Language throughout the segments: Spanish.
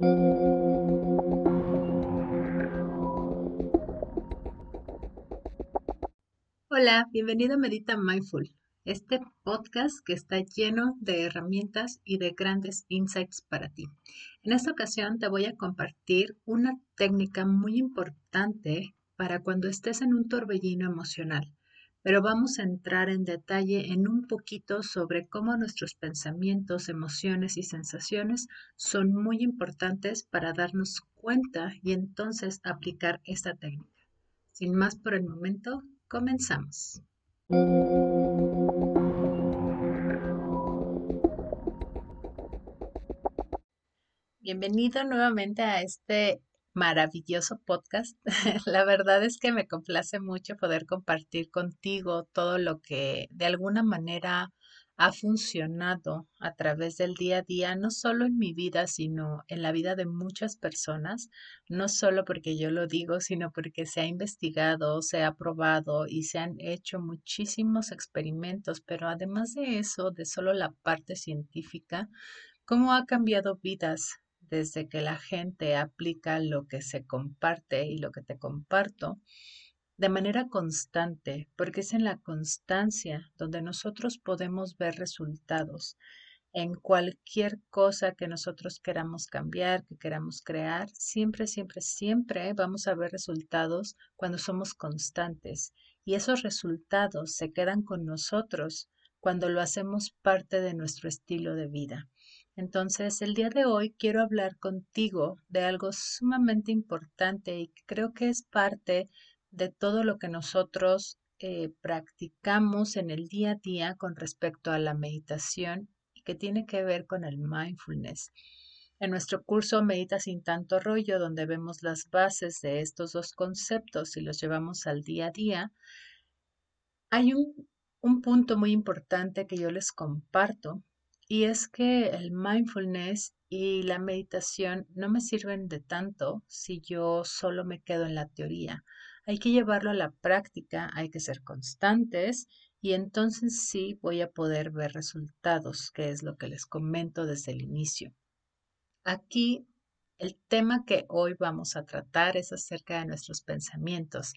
Hola, bienvenido a Medita Mindful, este podcast que está lleno de herramientas y de grandes insights para ti. En esta ocasión te voy a compartir una técnica muy importante para cuando estés en un torbellino emocional, pero vamos a entrar en detalle en un poquito sobre cómo nuestros pensamientos, emociones y sensaciones son muy importantes para darnos cuenta y entonces aplicar esta técnica. Sin más por el momento, Comenzamos. Bienvenido nuevamente a este maravilloso podcast. La verdad es que me complace mucho poder compartir contigo todo lo que de alguna manera ha funcionado a través del día a día, no solo en mi vida, sino en la vida de muchas personas, no solo porque yo lo digo, sino porque se ha investigado, se ha probado y se han hecho muchísimos experimentos, pero además de eso, de solo la parte científica, cómo ha cambiado vidas desde que la gente aplica lo que se comparte y lo que te comparto de manera constante, porque es en la constancia donde nosotros podemos ver resultados en cualquier cosa que nosotros queramos cambiar, que queramos crear, siempre, siempre, siempre vamos a ver resultados cuando somos constantes. Y esos resultados se quedan con nosotros cuando lo hacemos parte de nuestro estilo de vida. Entonces, el día de hoy quiero hablar contigo de algo sumamente importante y creo que es parte de todo lo que nosotros eh, practicamos en el día a día con respecto a la meditación y que tiene que ver con el mindfulness. En nuestro curso Medita sin tanto rollo, donde vemos las bases de estos dos conceptos y los llevamos al día a día, hay un punto muy importante que yo les comparto y es que el mindfulness y la meditación no me sirven de tanto si yo solo me quedo en la teoría hay que llevarlo a la práctica, hay que ser constantes y entonces sí voy a poder ver resultados, que es lo que les comento desde el inicio. Aquí el tema que hoy vamos a tratar es acerca de nuestros pensamientos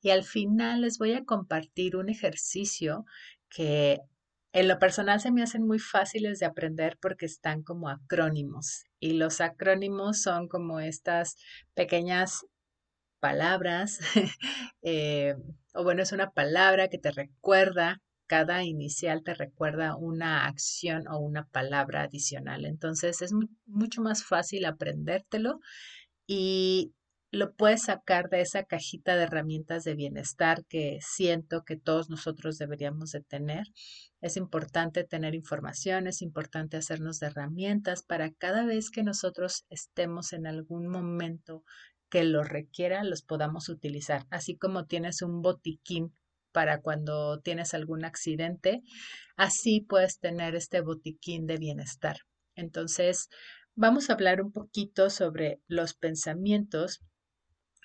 y al final les voy a compartir un ejercicio que en lo personal se me hacen muy fáciles de aprender porque están como acrónimos y los acrónimos son como estas pequeñas palabras, eh, o bueno, es una palabra que te recuerda, cada inicial te recuerda una acción o una palabra adicional. Entonces es mucho más fácil aprendértelo y lo puedes sacar de esa cajita de herramientas de bienestar que siento que todos nosotros deberíamos de tener. Es importante tener información, es importante hacernos de herramientas para cada vez que nosotros estemos en algún momento que lo requiera los podamos utilizar, así como tienes un botiquín para cuando tienes algún accidente, así puedes tener este botiquín de bienestar. Entonces, vamos a hablar un poquito sobre los pensamientos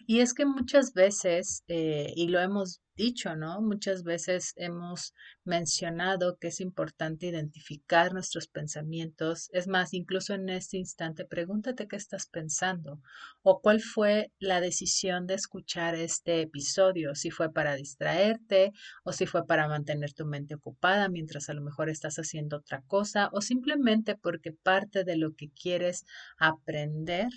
y es que muchas veces, eh, y lo hemos dicho, ¿no? Muchas veces hemos mencionado que es importante identificar nuestros pensamientos. Es más, incluso en este instante, pregúntate qué estás pensando o cuál fue la decisión de escuchar este episodio, si fue para distraerte o si fue para mantener tu mente ocupada mientras a lo mejor estás haciendo otra cosa o simplemente porque parte de lo que quieres aprender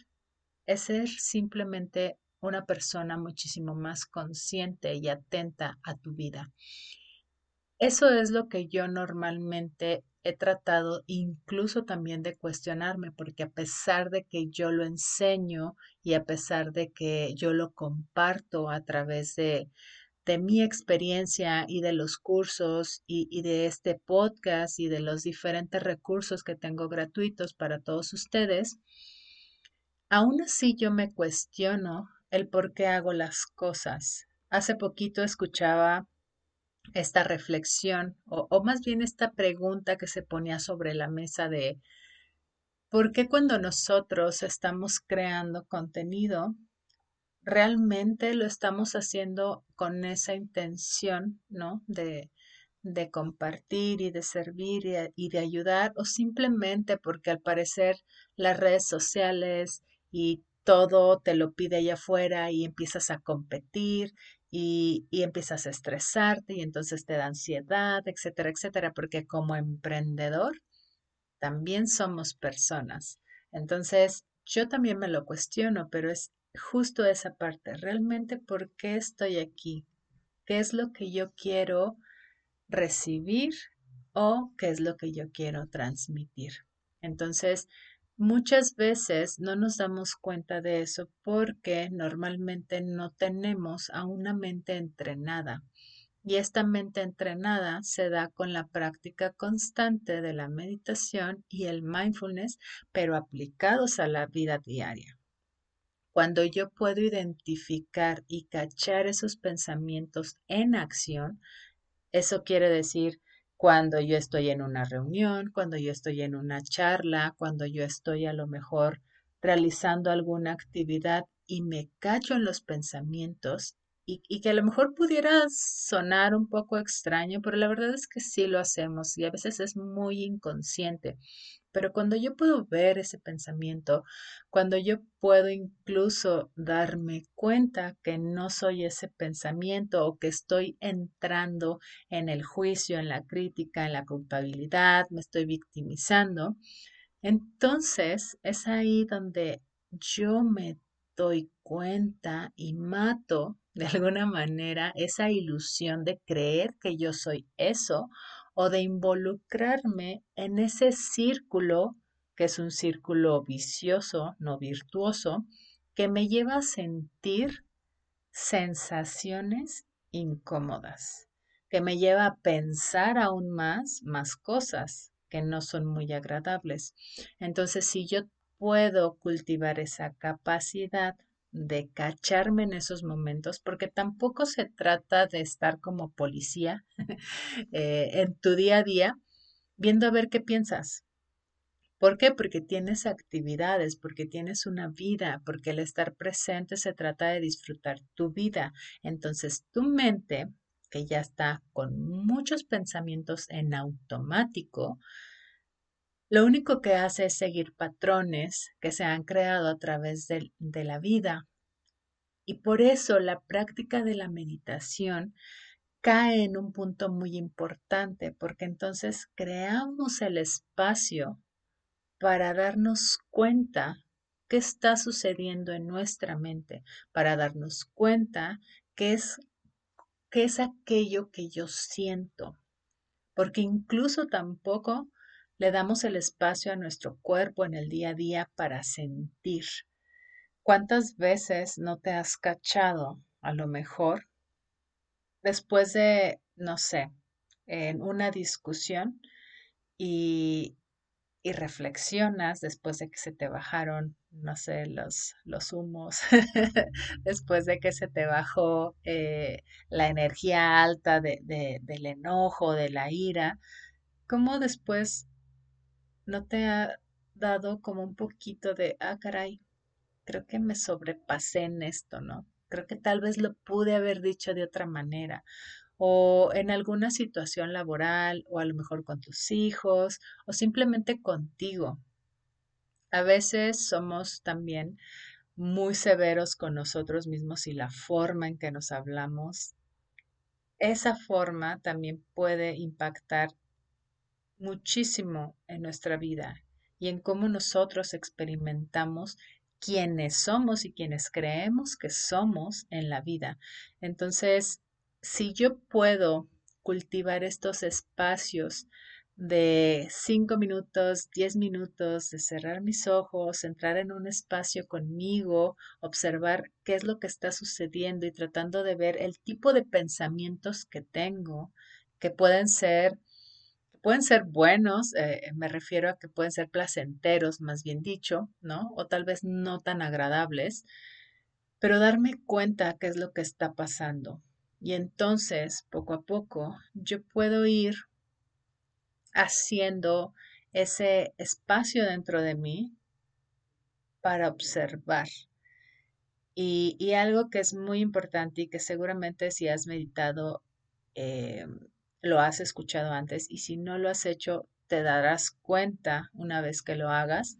es ser simplemente una persona muchísimo más consciente y atenta a tu vida. Eso es lo que yo normalmente he tratado incluso también de cuestionarme, porque a pesar de que yo lo enseño y a pesar de que yo lo comparto a través de, de mi experiencia y de los cursos y, y de este podcast y de los diferentes recursos que tengo gratuitos para todos ustedes, aún así yo me cuestiono el por qué hago las cosas. Hace poquito escuchaba esta reflexión o, más bien esta pregunta que se ponía sobre la mesa de ¿por qué cuando nosotros estamos creando contenido realmente lo estamos haciendo con esa intención, ¿no? De, de compartir y de servir y, y, de ayudar o simplemente porque al parecer las redes sociales y todo te lo pide allá afuera y empiezas a competir y, y, empiezas a estresarte y entonces te da ansiedad, etcétera, etcétera, porque como emprendedor también somos personas. Entonces, yo también me lo cuestiono, pero es justo esa parte, realmente por qué estoy aquí, qué es lo que yo quiero recibir o qué es lo que yo quiero transmitir. Entonces, muchas veces no nos damos cuenta de eso porque normalmente no tenemos a una mente entrenada. Y esta mente entrenada se da con la práctica constante de la meditación y el mindfulness, pero aplicados a la vida diaria. Cuando yo puedo identificar y cachar esos pensamientos en acción, eso quiere decir cuando yo estoy en una reunión, cuando yo estoy en una charla, cuando yo estoy a lo mejor realizando alguna actividad y me cacho en los pensamientos y, que a lo mejor pudiera sonar un poco extraño, pero la verdad es que sí lo hacemos y a veces es muy inconsciente. Pero cuando yo puedo ver ese pensamiento, cuando yo puedo incluso darme cuenta que no soy ese pensamiento o que estoy entrando en el juicio, en la crítica, en la culpabilidad, me estoy victimizando, entonces es ahí donde yo me doy cuenta y mato de alguna manera esa ilusión de creer que yo soy eso o de involucrarme en ese círculo que es un círculo vicioso, no virtuoso, que me lleva a sentir sensaciones incómodas, que me lleva a pensar aún más, más cosas que no son muy agradables. Entonces, si yo puedo cultivar esa capacidad de cacharme en esos momentos, porque tampoco se trata de estar como policía eh, en tu día a día, viendo a ver qué piensas. ¿Por qué? Porque tienes actividades, porque tienes una vida, porque el estar presente se trata de disfrutar tu vida. Entonces tu mente, que ya está con muchos pensamientos en automático, lo único que hace es seguir patrones que se han creado a través de, de la vida. Y por eso la práctica de la meditación cae en un punto muy importante, porque entonces creamos el espacio para darnos cuenta qué está sucediendo en nuestra mente, para darnos cuenta qué es, qué es aquello que yo siento, porque incluso tampoco le damos el espacio a nuestro cuerpo en el día a día para sentir. ¿Cuántas veces no te has cachado, a lo mejor, después de, no sé, en una discusión y, y reflexionas después de que se te bajaron, no sé, los, los humos, después de que se te bajó eh, la energía alta de, de, del enojo, de la ira, ¿cómo después no te ha dado como un poquito de, ah, caray, creo que me sobrepasé en esto, ¿no? Creo que tal vez lo pude haber dicho de otra manera o en alguna situación laboral o a lo mejor con tus hijos o simplemente contigo. A veces somos también muy severos con nosotros mismos y la forma en que nos hablamos, esa forma también puede impactar muchísimo en nuestra vida y en cómo nosotros experimentamos quienes somos y quienes creemos que somos en la vida. Entonces, si yo puedo cultivar estos espacios de cinco minutos, diez minutos, de cerrar mis ojos, entrar en un espacio conmigo, observar qué es lo que está sucediendo y tratando de ver el tipo de pensamientos que tengo, que pueden ser pueden ser buenos, eh, me refiero a que pueden ser placenteros, más bien dicho, ¿no? O tal vez no tan agradables, pero darme cuenta qué es lo que está pasando. Y entonces, poco a poco, yo puedo ir haciendo ese espacio dentro de mí para observar. Y, y algo que es muy importante y que seguramente si has meditado eh, lo has escuchado antes y si no lo has hecho, te darás cuenta una vez que lo hagas,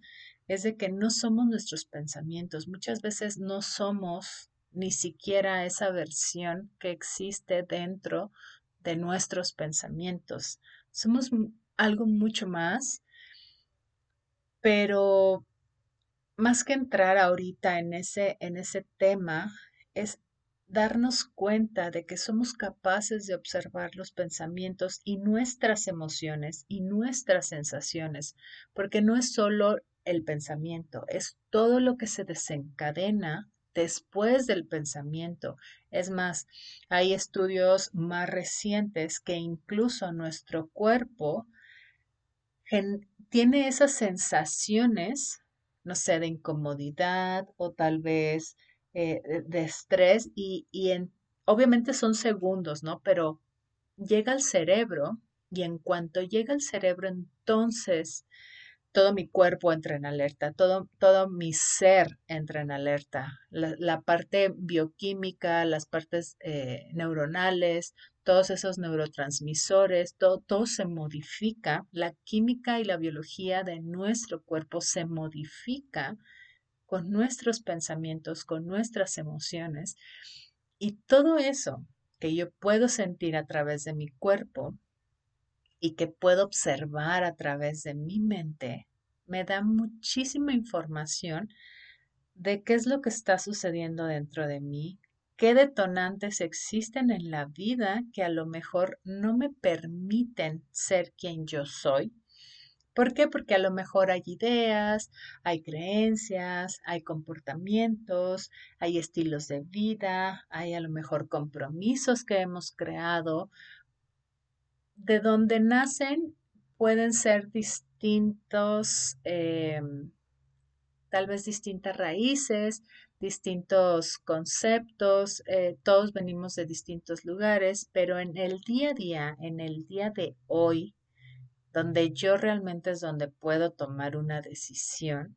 es de que no somos nuestros pensamientos. Muchas veces no somos ni siquiera esa versión que existe dentro de nuestros pensamientos. Somos algo mucho más, pero más que entrar ahorita en ese, en ese tema, es darnos cuenta de que somos capaces de observar los pensamientos y nuestras emociones y nuestras sensaciones, porque no es solo el pensamiento, es todo lo que se desencadena después del pensamiento. Es más, hay estudios más recientes que incluso nuestro cuerpo tiene esas sensaciones, no sé, de incomodidad o tal vez eh, de estrés y, en, obviamente son segundos, ¿no? Pero llega al cerebro y en cuanto llega al cerebro, entonces todo mi cuerpo entra en alerta, todo, todo mi ser entra en alerta, la, parte bioquímica, las partes eh, neuronales, todos esos neurotransmisores, todo, todo se modifica, la química y la biología de nuestro cuerpo se modifica con nuestros pensamientos, con nuestras emociones. Y todo eso que yo puedo sentir a través de mi cuerpo y que puedo observar a través de mi mente, me da muchísima información de qué es lo que está sucediendo dentro de mí, qué detonantes existen en la vida que a lo mejor no me permiten ser quien yo soy. ¿Por qué? Porque a lo mejor hay ideas, hay creencias, hay comportamientos, hay estilos de vida, hay a lo mejor compromisos que hemos creado de donde nacen pueden ser distintos, em, tal vez distintas raíces, distintos conceptos, eh, todos venimos de distintos lugares, pero en el día a día, en el día de hoy, donde yo realmente es donde puedo tomar una decisión,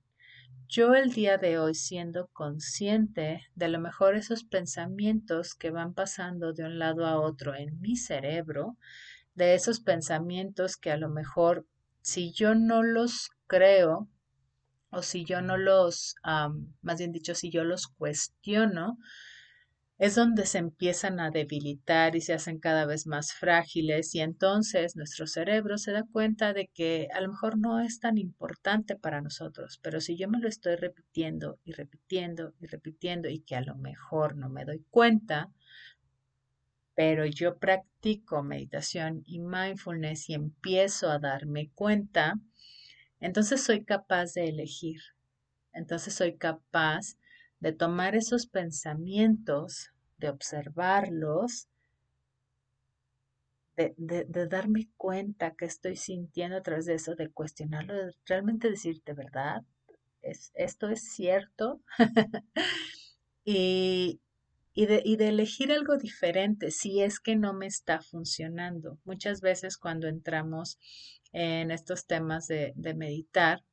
yo el día de hoy siendo consciente de lo mejor esos pensamientos que van pasando de un lado a otro en mi cerebro, de esos pensamientos que a lo mejor si yo no los creo o si yo no los, más bien dicho, si yo los cuestiono, es donde se empiezan a debilitar y se hacen cada vez más frágiles y entonces nuestro cerebro se da cuenta de que a lo mejor no es tan importante para nosotros, pero si yo me lo estoy repitiendo y repitiendo y repitiendo y que a lo mejor no me doy cuenta, pero yo practico meditación y mindfulness y empiezo a darme cuenta, entonces soy capaz de elegir. Entonces soy capaz de tomar esos pensamientos, de observarlos, de, darme cuenta que estoy sintiendo a través de eso, de cuestionarlo, de realmente decirte, ¿verdad? ¿Es, ¿Esto es cierto? y, y de, y de elegir algo diferente si es que no me está funcionando. Muchas veces cuando entramos en estos temas de, de meditar,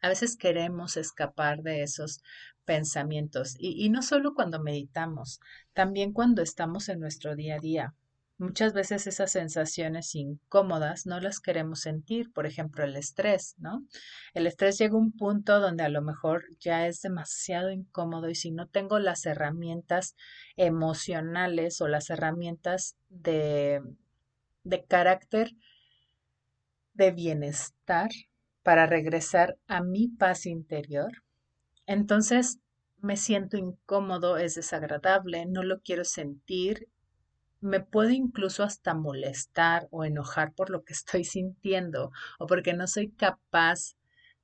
a veces queremos escapar de esos pensamientos y, no solo cuando meditamos, también cuando estamos en nuestro día a día. Muchas veces esas sensaciones incómodas no las queremos sentir, por ejemplo, el estrés, ¿no? El estrés llega a un punto donde a lo mejor ya es demasiado incómodo y si no tengo las herramientas emocionales o las herramientas de, de carácter de bienestar para regresar a mi paz interior, entonces me siento incómodo, es desagradable, no lo quiero sentir me puedo incluso hasta molestar o enojar por lo que estoy sintiendo o porque no soy capaz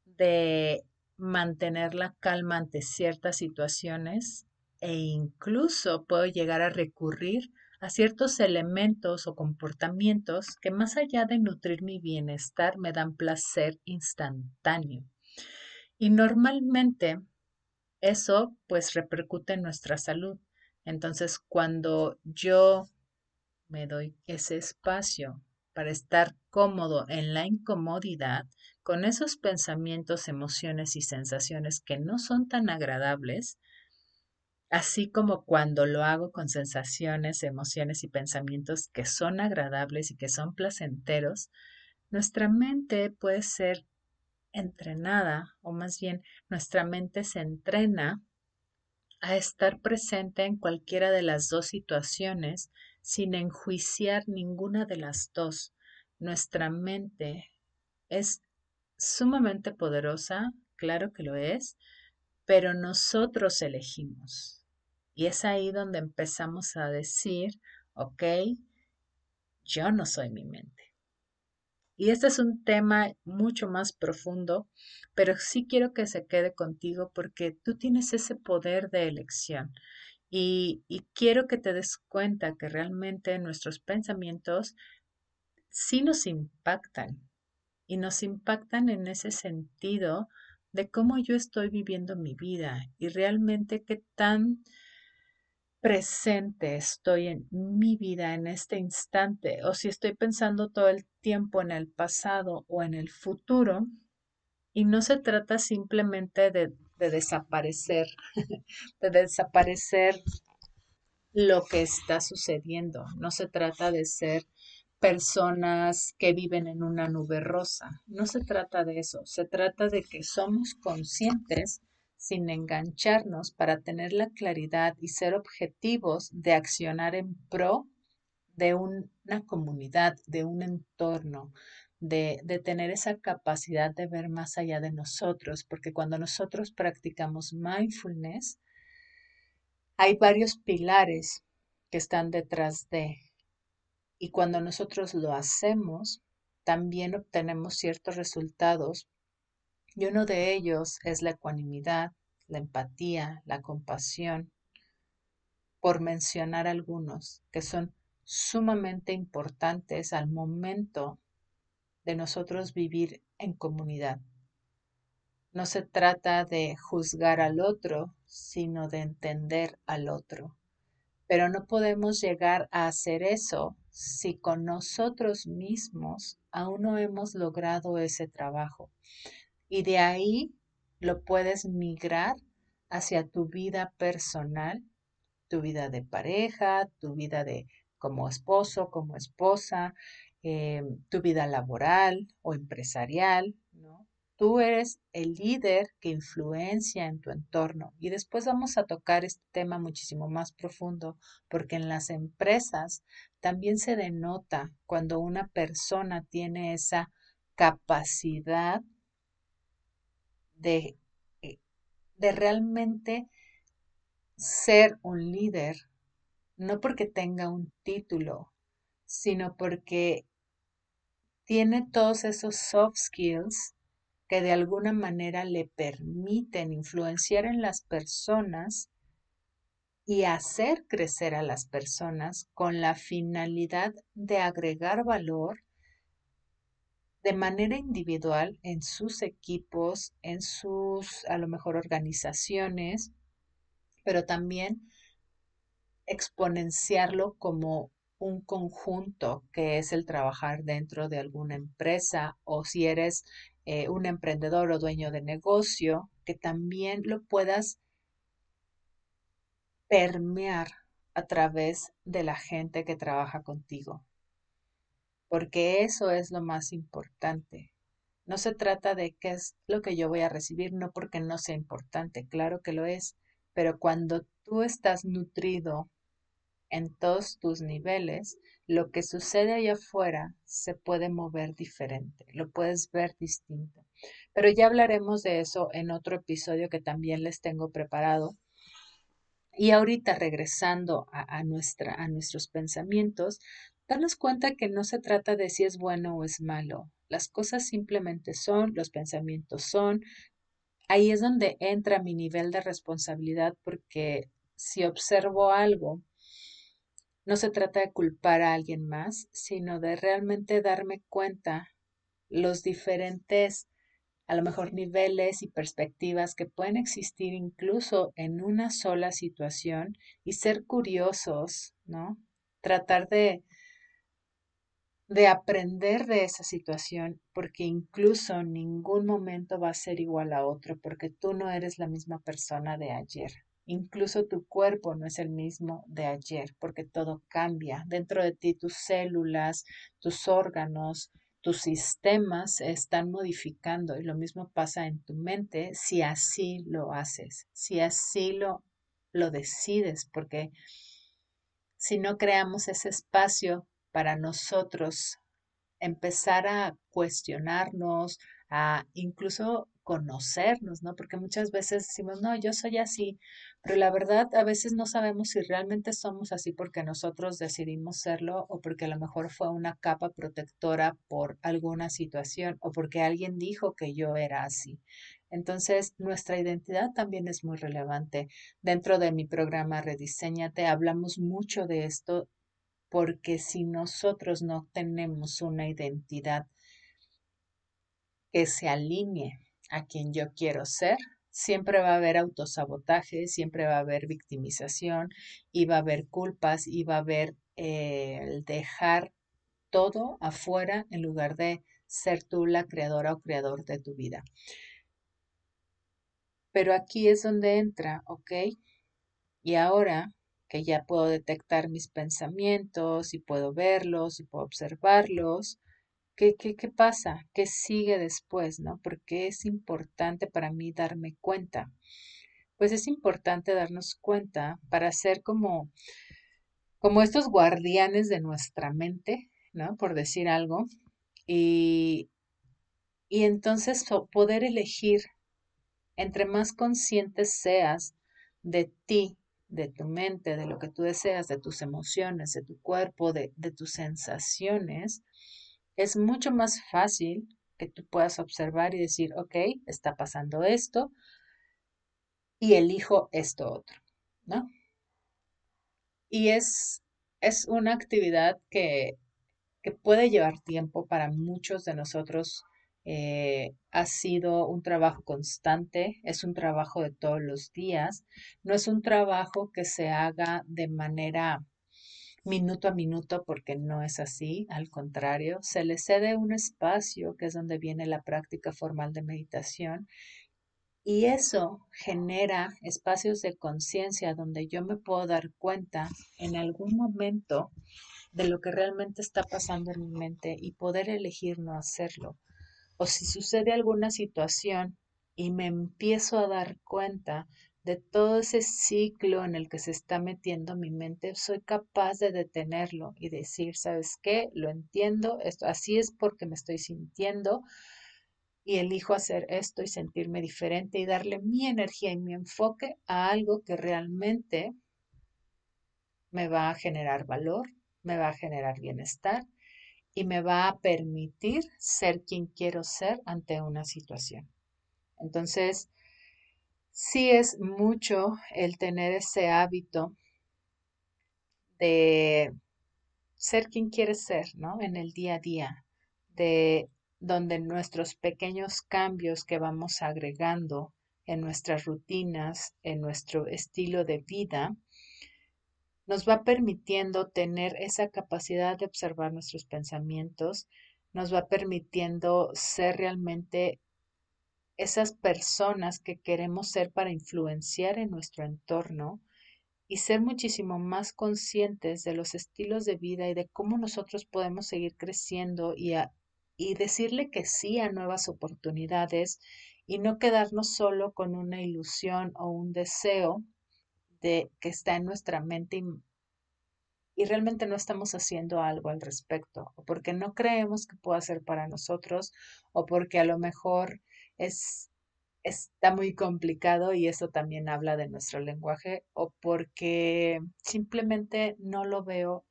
de mantener la calma ante ciertas situaciones e incluso puedo llegar a recurrir a ciertos elementos o comportamientos que más allá de nutrir mi bienestar me dan placer instantáneo. Y normalmente eso pues repercute en nuestra salud. Entonces cuando yo me doy ese espacio para estar cómodo en la incomodidad, con esos pensamientos, emociones y sensaciones que no son tan agradables, así como cuando lo hago con sensaciones, emociones y pensamientos que son agradables y que son placenteros, nuestra mente puede ser entrenada, o más bien nuestra mente se entrena a estar presente en cualquiera de las dos situaciones sin enjuiciar ninguna de las dos. Nuestra mente es sumamente poderosa, claro que lo es, pero nosotros elegimos. Y es ahí donde empezamos a decir, ok, yo no soy mi mente. Y este es un tema mucho más profundo, pero sí quiero que se quede contigo porque tú tienes ese poder de elección. Y, y quiero que te des cuenta que realmente nuestros pensamientos sí nos impactan. Y nos impactan en ese sentido de cómo yo estoy viviendo mi vida y realmente qué tan presente estoy en mi vida en este instante o si estoy pensando todo el tiempo en el pasado o en el futuro. Y no se trata simplemente de, de desaparecer, de desaparecer lo que está sucediendo. No se trata de ser personas que viven en una nube rosa. No se trata de eso. Se trata de que somos conscientes sin engancharnos para tener la claridad y ser objetivos de accionar en pro de una comunidad, de un entorno, de, de, tener esa capacidad de ver más allá de nosotros, porque cuando nosotros practicamos mindfulness, hay varios pilares que están detrás de, y cuando nosotros lo hacemos, también obtenemos ciertos resultados y uno de ellos es la ecuanimidad, la empatía, la compasión, por mencionar algunos que son sumamente importantes al momento de nosotros vivir en comunidad. No se trata de juzgar al otro, sino de entender al otro. Pero no podemos llegar a hacer eso si con nosotros mismos aún no hemos logrado ese trabajo. Y de ahí lo puedes migrar hacia tu vida personal, tu vida de pareja, tu vida de como esposo, como esposa, eh, tu vida laboral o empresarial, ¿no? Tú eres el líder que influencia en tu entorno. Y después vamos a tocar este tema muchísimo más profundo, porque en las empresas también se denota cuando una persona tiene esa capacidad de, eh, de realmente ser un líder, no porque tenga un título, sino porque tiene todos esos soft skills que de alguna manera le permiten influenciar en las personas y hacer crecer a las personas con la finalidad de agregar valor de manera individual en sus equipos, en sus, a lo mejor, organizaciones, pero también exponenciarlo como un conjunto que es el trabajar dentro de alguna empresa o si eres eh, un emprendedor o dueño de negocio, que también lo puedas permear a través de la gente que trabaja contigo porque eso es lo más importante. No se trata de qué es lo que yo voy a recibir, no porque no sea importante, claro que lo es, pero cuando tú estás nutrido en todos tus niveles, lo que sucede allá afuera se puede mover diferente, lo puedes ver distinto. Pero ya hablaremos de eso en otro episodio que también les tengo preparado. Y ahorita regresando a, nuestra, a nuestros pensamientos, darnos cuenta que no se trata de si es bueno o es malo. Las cosas simplemente son, los pensamientos son. Ahí es donde entra mi nivel de responsabilidad porque si observo algo, no se trata de culpar a alguien más, sino de realmente darme cuenta los diferentes, a lo mejor, niveles y perspectivas que pueden existir incluso en una sola situación y ser curiosos, ¿no? Tratar de, de aprender de esa situación, porque incluso ningún momento va a ser igual a otro, porque tú no eres la misma persona de ayer. Incluso tu cuerpo no es el mismo de ayer, porque todo cambia. Dentro de ti tus células, tus órganos, tus sistemas están modificando y lo mismo pasa en tu mente si así lo haces, si así lo, lo decides, porque si no creamos ese espacio para nosotros empezar a cuestionarnos, a incluso conocernos, ¿no? Porque muchas veces decimos, no, yo soy así, pero la verdad a veces no sabemos si realmente somos así porque nosotros decidimos serlo o porque a lo mejor fue una capa protectora por alguna situación o porque alguien dijo que yo era así. Entonces, nuestra identidad también es muy relevante. Dentro de mi programa Rediseñate hablamos mucho de esto porque si nosotros no tenemos una identidad que se alinee a quien yo quiero ser, siempre va a haber autosabotaje, siempre va a haber victimización y va a haber culpas y va a haber eh, el dejar todo afuera en lugar de ser tú la creadora o creador de tu vida. Pero aquí es donde entra, ¿ok? Y ahora que ya puedo detectar mis pensamientos y puedo verlos y puedo observarlos, ¿Qué, qué, qué pasa? ¿Qué sigue después? ¿No? Porque es importante para mí darme cuenta. Pues es importante darnos cuenta para ser como, como estos guardianes de nuestra mente, ¿no? Por decir algo. Y, y entonces poder elegir, entre más conscientes seas de ti, de tu mente, de lo que tú deseas, de tus emociones, de tu cuerpo, de, de tus sensaciones, es mucho más fácil que tú puedas observar y decir, ok, está pasando esto y elijo esto otro, ¿no? Y es, es una actividad que, que puede llevar tiempo para muchos de nosotros. Eh, ha sido un trabajo constante, es un trabajo de todos los días, no es un trabajo que se haga de manera minuto a minuto porque no es así, al contrario, se le cede un espacio que es donde viene la práctica formal de meditación y eso genera espacios de conciencia donde yo me puedo dar cuenta en algún momento de lo que realmente está pasando en mi mente y poder elegir no hacerlo. O si sucede alguna situación y me empiezo a dar cuenta de todo ese ciclo en el que se está metiendo mi mente, soy capaz de detenerlo y decir, ¿sabes qué? Lo entiendo, esto así es porque me estoy sintiendo y elijo hacer esto y sentirme diferente y darle mi energía y mi enfoque a algo que realmente me va a generar valor, me va a generar bienestar y me va a permitir ser quien quiero ser ante una situación. Entonces, sí es mucho el tener ese hábito de ser quien quieres ser, ¿no? En el día a día, de donde nuestros pequeños cambios que vamos agregando en nuestras rutinas, en nuestro estilo de vida, nos va permitiendo tener esa capacidad de observar nuestros pensamientos, nos va permitiendo ser realmente esas personas que queremos ser para influenciar en nuestro entorno y ser muchísimo más conscientes de los estilos de vida y de cómo nosotros podemos seguir creciendo y, y decirle que sí a nuevas oportunidades y no quedarnos solo con una ilusión o un deseo que está en nuestra mente y, y realmente no estamos haciendo algo al respecto, o porque no creemos que pueda ser para nosotros, o porque a lo mejor es, está muy complicado y eso también habla de nuestro lenguaje o porque simplemente no lo veo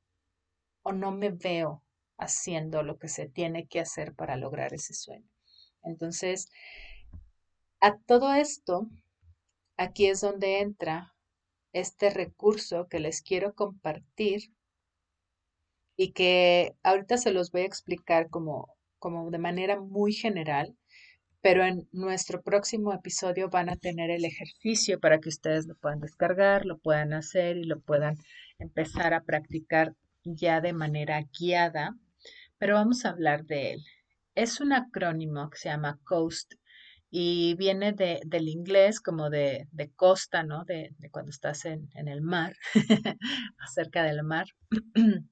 o no me veo haciendo lo que se tiene que hacer para lograr ese sueño. Entonces, a todo esto, aquí es donde entra este recurso que les quiero compartir y que ahorita se los voy a explicar como, como de manera muy general, pero en nuestro próximo episodio van a tener el ejercicio para que ustedes lo puedan descargar, lo puedan hacer y lo puedan empezar a practicar ya de manera guiada, pero vamos a hablar de él. Es un acrónimo que se llama COAST y viene de, del inglés como de, de costa, ¿no? De, de, cuando estás en, en el mar, cerca del mar.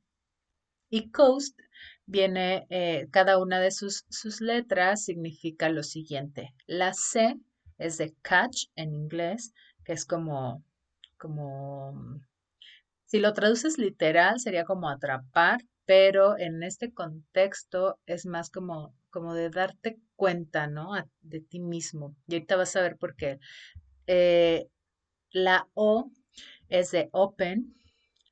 y COAST viene, eh, cada una de sus, sus letras significa lo siguiente. La C es de catch en inglés, que es como, como, si lo traduces literal sería como atrapar, pero en este contexto es más como, como de darte cuenta, ¿no? de ti mismo. Y ahorita vas a ver por qué. Eh, la O es de open,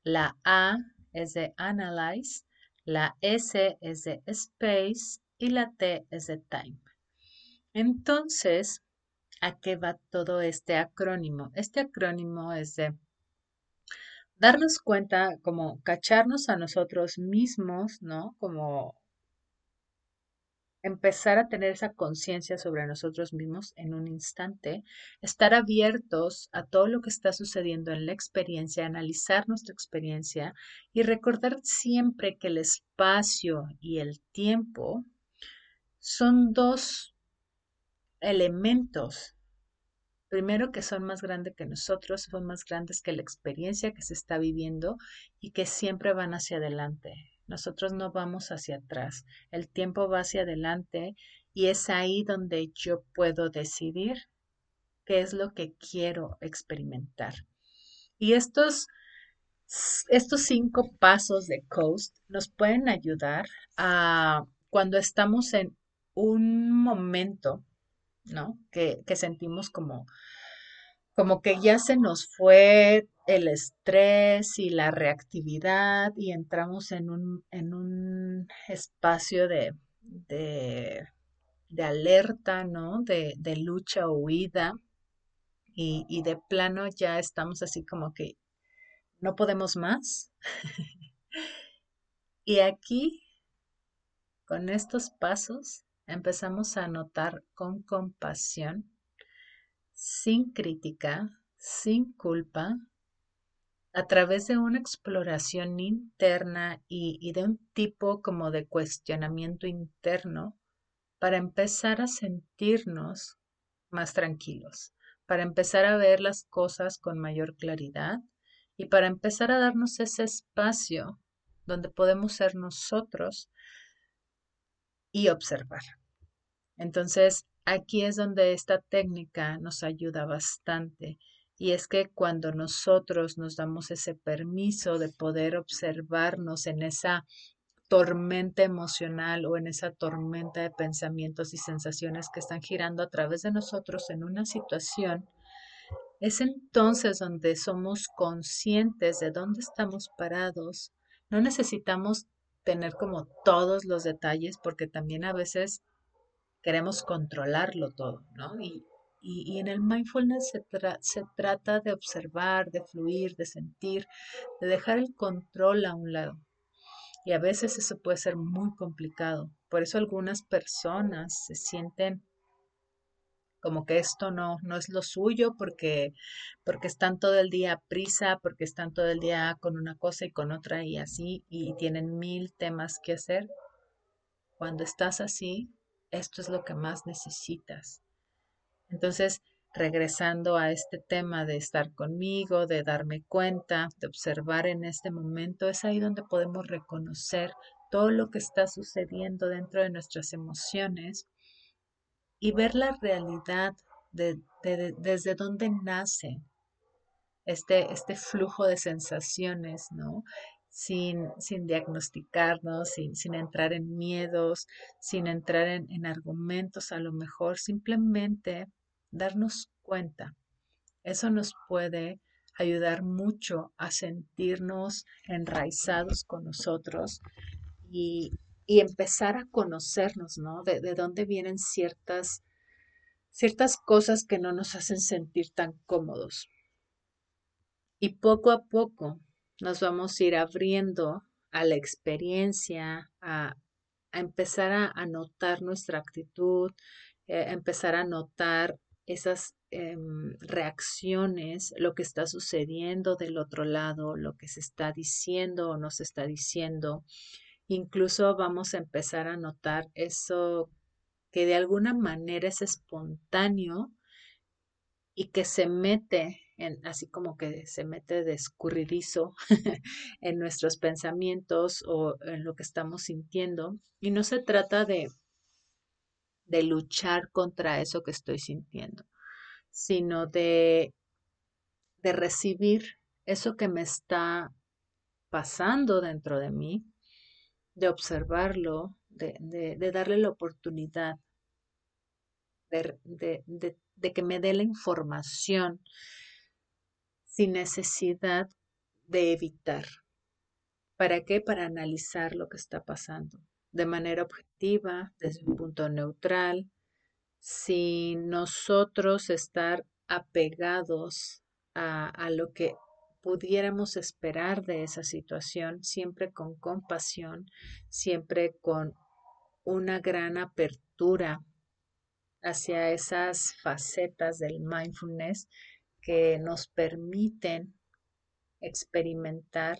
la A es de analyze, la S es de space y la T es de time. Entonces, ¿a qué va todo este acrónimo? Este acrónimo es de darnos cuenta, como cacharnos a nosotros mismos, ¿no? Como empezar a tener esa conciencia sobre nosotros mismos en un instante, estar abiertos a todo lo que está sucediendo en la experiencia, analizar nuestra experiencia y recordar siempre que el espacio y el tiempo son dos elementos. Primero que son más grandes que nosotros, son más grandes que la experiencia que se está viviendo y que siempre van hacia adelante. Nosotros no vamos hacia atrás, el tiempo va hacia adelante y es ahí donde yo puedo decidir qué es lo que quiero experimentar. Y estos, estos cinco pasos de Coast nos pueden ayudar a cuando estamos en un momento, ¿no? Que, que sentimos como como que ya se nos fue el estrés y la reactividad y entramos en un, en un espacio de, de, alerta, ¿no? De, de lucha o huida y, y de plano ya estamos así como que no podemos más. y aquí, con estos pasos, empezamos a notar con compasión sin crítica, sin culpa, a través de una exploración interna y, de un tipo como de cuestionamiento interno para empezar a sentirnos más tranquilos, para empezar a ver las cosas con mayor claridad y para empezar a darnos ese espacio donde podemos ser nosotros y observar. Entonces, Aquí es donde esta técnica nos ayuda bastante y es que cuando nosotros nos damos ese permiso de poder observarnos en esa tormenta emocional o en esa tormenta de pensamientos y sensaciones que están girando a través de nosotros en una situación, es entonces donde somos conscientes de dónde estamos parados. No necesitamos tener como todos los detalles porque también a veces queremos controlarlo todo, ¿no? Y, y, en el mindfulness se, se trata de observar, de fluir, de sentir, de dejar el control a un lado. Y a veces eso puede ser muy complicado. Por eso algunas personas se sienten como que esto no, no es lo suyo porque, porque están todo el día a prisa, porque están todo el día con una cosa y con otra y así, y tienen mil temas que hacer. Cuando estás así, esto es lo que más necesitas. Entonces, regresando a este tema de estar conmigo, de darme cuenta, de observar en este momento, es ahí donde podemos reconocer todo lo que está sucediendo dentro de nuestras emociones y ver la realidad de, desde dónde nace este, este flujo de sensaciones, ¿no? Sin, sin diagnosticarnos, sin, sin, entrar en miedos, sin entrar en, en argumentos a lo mejor, simplemente darnos cuenta. Eso nos puede ayudar mucho a sentirnos enraizados con nosotros y, y empezar a conocernos, ¿no? De, de, dónde vienen ciertas, ciertas cosas que no nos hacen sentir tan cómodos. Y poco a poco nos vamos a ir abriendo a la experiencia, a, empezar a, notar nuestra actitud, eh, empezar a notar esas em, reacciones, lo que está sucediendo del otro lado, lo que se está diciendo o no se está diciendo. Incluso vamos a empezar a notar eso que de alguna manera es espontáneo y que se mete así como que se mete de escurridizo en nuestros pensamientos o en lo que estamos sintiendo. Y no se trata de, de luchar contra eso que estoy sintiendo, sino de, de recibir eso que me está pasando dentro de mí, de observarlo, de, de, darle la oportunidad de, de, que me dé la información sin necesidad de evitar. ¿Para qué? Para analizar lo que está pasando de manera objetiva, desde un punto neutral, sin nosotros estar apegados a, a lo que pudiéramos esperar de esa situación, siempre con compasión, siempre con una gran apertura hacia esas facetas del mindfulness que nos permiten experimentar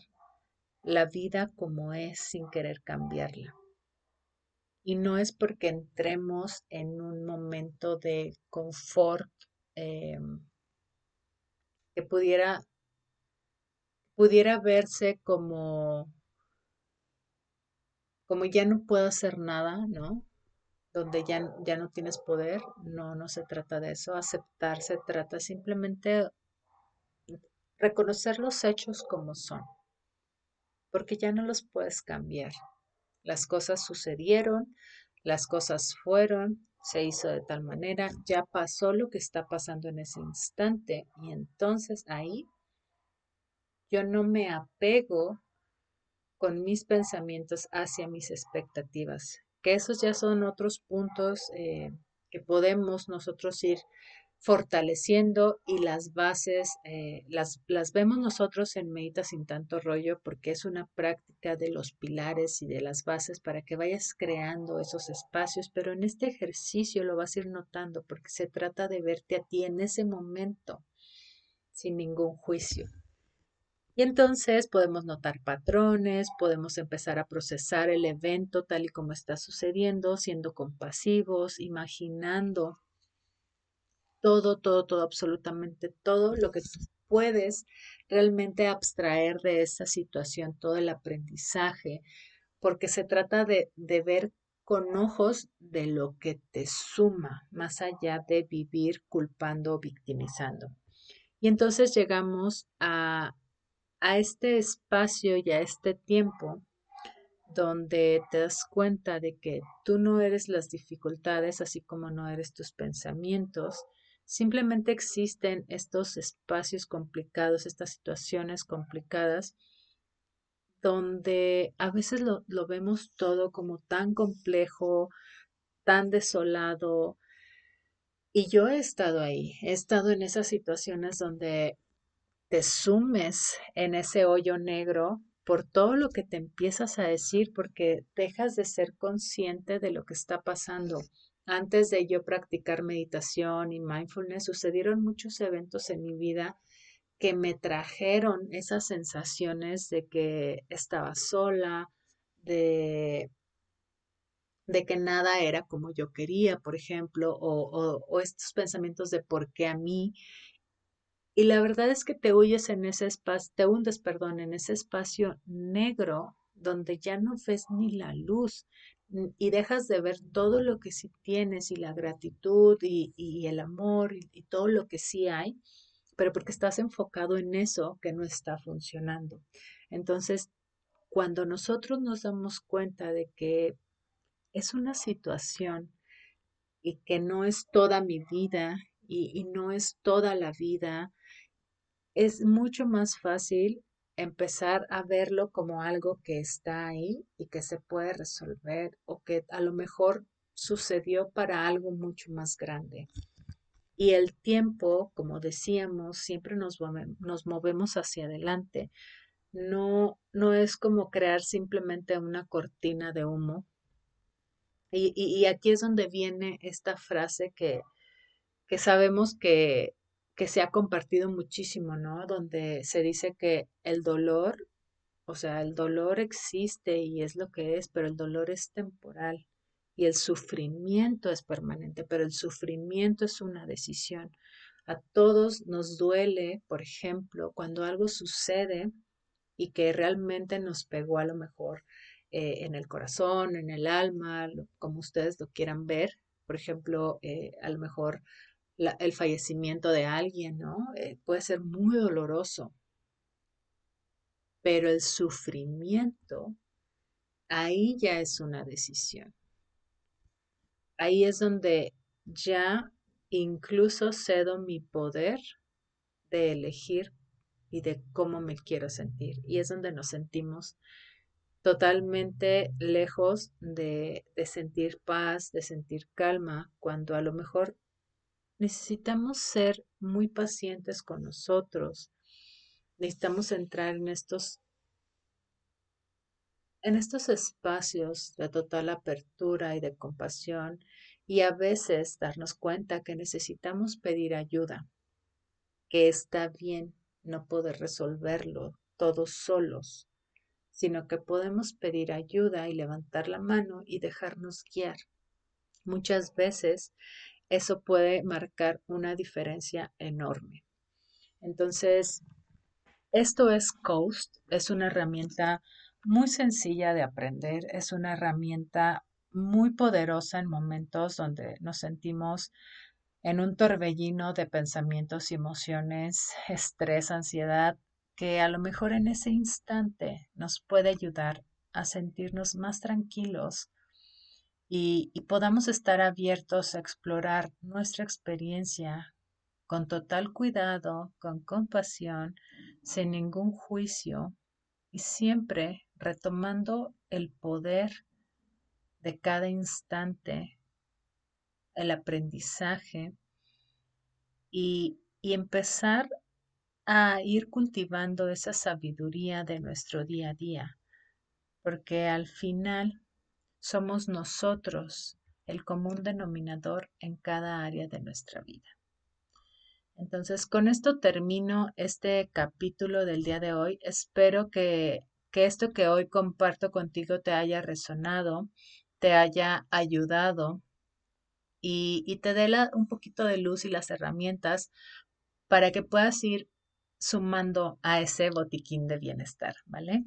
la vida como es sin querer cambiarla. Y no es porque entremos en un momento de confort em, que pudiera, pudiera verse como, como ya no puedo hacer nada, ¿no? Donde ya, ya no tienes poder, no, no se trata de eso. Aceptar se trata simplemente reconocer los hechos como son, porque ya no los puedes cambiar. Las cosas sucedieron, las cosas fueron, se hizo de tal manera, ya pasó lo que está pasando en ese instante y entonces ahí yo no me apego con mis pensamientos hacia mis expectativas que esos ya son otros puntos eh, que podemos nosotros ir fortaleciendo y las bases eh, las, las vemos nosotros en Medita sin tanto rollo porque es una práctica de los pilares y de las bases para que vayas creando esos espacios, pero en este ejercicio lo vas a ir notando porque se trata de verte a ti en ese momento sin ningún juicio. Y entonces podemos notar patrones, podemos empezar a procesar el evento tal y como está sucediendo, siendo compasivos, imaginando todo, todo, todo, absolutamente todo lo que puedes realmente abstraer de esa situación, todo el aprendizaje, porque se trata de, de ver con ojos de lo que te suma, más allá de vivir culpando o victimizando. Y entonces llegamos a a este espacio y a este tiempo donde te das cuenta de que tú no eres las dificultades, así como no eres tus pensamientos, simplemente existen estos espacios complicados, estas situaciones complicadas, donde a veces lo, lo vemos todo como tan complejo, tan desolado. Y yo he estado ahí, he estado en esas situaciones donde te sumes en ese hoyo negro por todo lo que te empiezas a decir, porque dejas de ser consciente de lo que está pasando. Antes de yo practicar meditación y mindfulness, sucedieron muchos eventos en mi vida que me trajeron esas sensaciones de que estaba sola, de, de que nada era como yo quería, por ejemplo, o, o estos pensamientos de por qué a mí y la verdad es que te huyes en ese espacio, te hundes, perdón, en ese espacio negro donde ya no ves ni la luz y dejas de ver todo lo que sí tienes y la gratitud y, el amor y, todo lo que sí hay, pero porque estás enfocado en eso que no está funcionando. Entonces, cuando nosotros nos damos cuenta de que es una situación y que no es toda mi vida y, no es toda la vida es mucho más fácil empezar a verlo como algo que está ahí y que se puede resolver o que a lo mejor sucedió para algo mucho más grande. Y el tiempo, como decíamos, siempre nos, nos movemos hacia adelante. No, no es como crear simplemente una cortina de humo. Y, y aquí es donde viene esta frase que, que sabemos que que se ha compartido muchísimo, ¿no? Donde se dice que el dolor, o sea, el dolor existe y es lo que es, pero el dolor es temporal y el sufrimiento es permanente, pero el sufrimiento es una decisión. A todos nos duele, por ejemplo, cuando algo sucede y que realmente nos pegó a lo mejor eh, en el corazón, en el alma, como ustedes lo quieran ver. Por ejemplo, eh, a lo mejor el fallecimiento de alguien, ¿no? Eh, puede ser muy doloroso, pero el sufrimiento, ahí ya es una decisión. Ahí es donde ya incluso cedo mi poder de elegir y de cómo me quiero sentir. Y es donde nos sentimos totalmente lejos de, de, sentir paz, de sentir calma, cuando a lo mejor necesitamos ser muy pacientes con nosotros. Necesitamos entrar en estos en estos espacios de total apertura y de compasión y a veces darnos cuenta que necesitamos pedir ayuda, que está bien no poder resolverlo todos solos, sino que podemos pedir ayuda y levantar la mano y dejarnos guiar. Muchas veces eso puede marcar una diferencia enorme. Entonces, esto es Coast, es una herramienta muy sencilla de aprender, es una herramienta muy poderosa en momentos donde nos sentimos en un torbellino de pensamientos y emociones, estrés, ansiedad, que a lo mejor en ese instante nos puede ayudar a sentirnos más tranquilos y, podamos estar abiertos a explorar nuestra experiencia con total cuidado, con compasión, sin ningún juicio y siempre retomando el poder de cada instante, el aprendizaje y empezar a ir cultivando esa sabiduría de nuestro día a día, porque al final somos nosotros el común denominador en cada área de nuestra vida. Entonces, con esto termino este capítulo del día de hoy. Espero que que esto que hoy comparto contigo te haya resonado, te haya ayudado y, te dé un poquito de luz y las herramientas para que puedas ir sumando a ese botiquín de bienestar, ¿vale?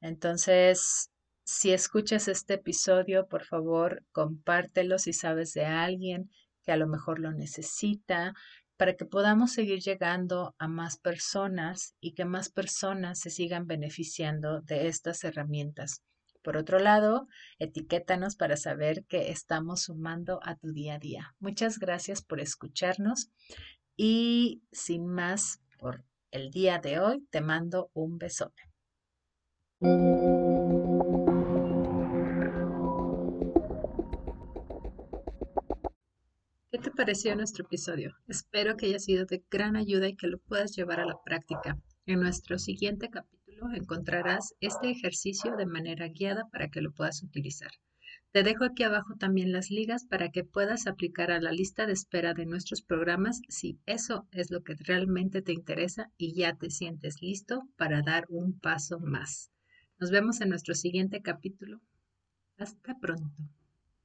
Entonces, si escuchas este episodio, por favor, compártelo si sabes de alguien que a lo mejor lo necesita, para que podamos seguir llegando a más personas y que más personas se sigan beneficiando de estas herramientas. Por otro lado, etiquétanos para saber que estamos sumando a tu día a día. Muchas gracias por escucharnos y sin más por el día de hoy, te mando un besote. ¿Qué te pareció nuestro episodio? Espero que haya sido de gran ayuda y que lo puedas llevar a la práctica. En nuestro siguiente capítulo encontrarás este ejercicio de manera guiada para que lo puedas utilizar. Te dejo aquí abajo también las ligas para que puedas aplicar a la lista de espera de nuestros programas si eso es lo que realmente te interesa y ya te sientes listo para dar un paso más. Nos vemos en nuestro siguiente capítulo. Hasta pronto.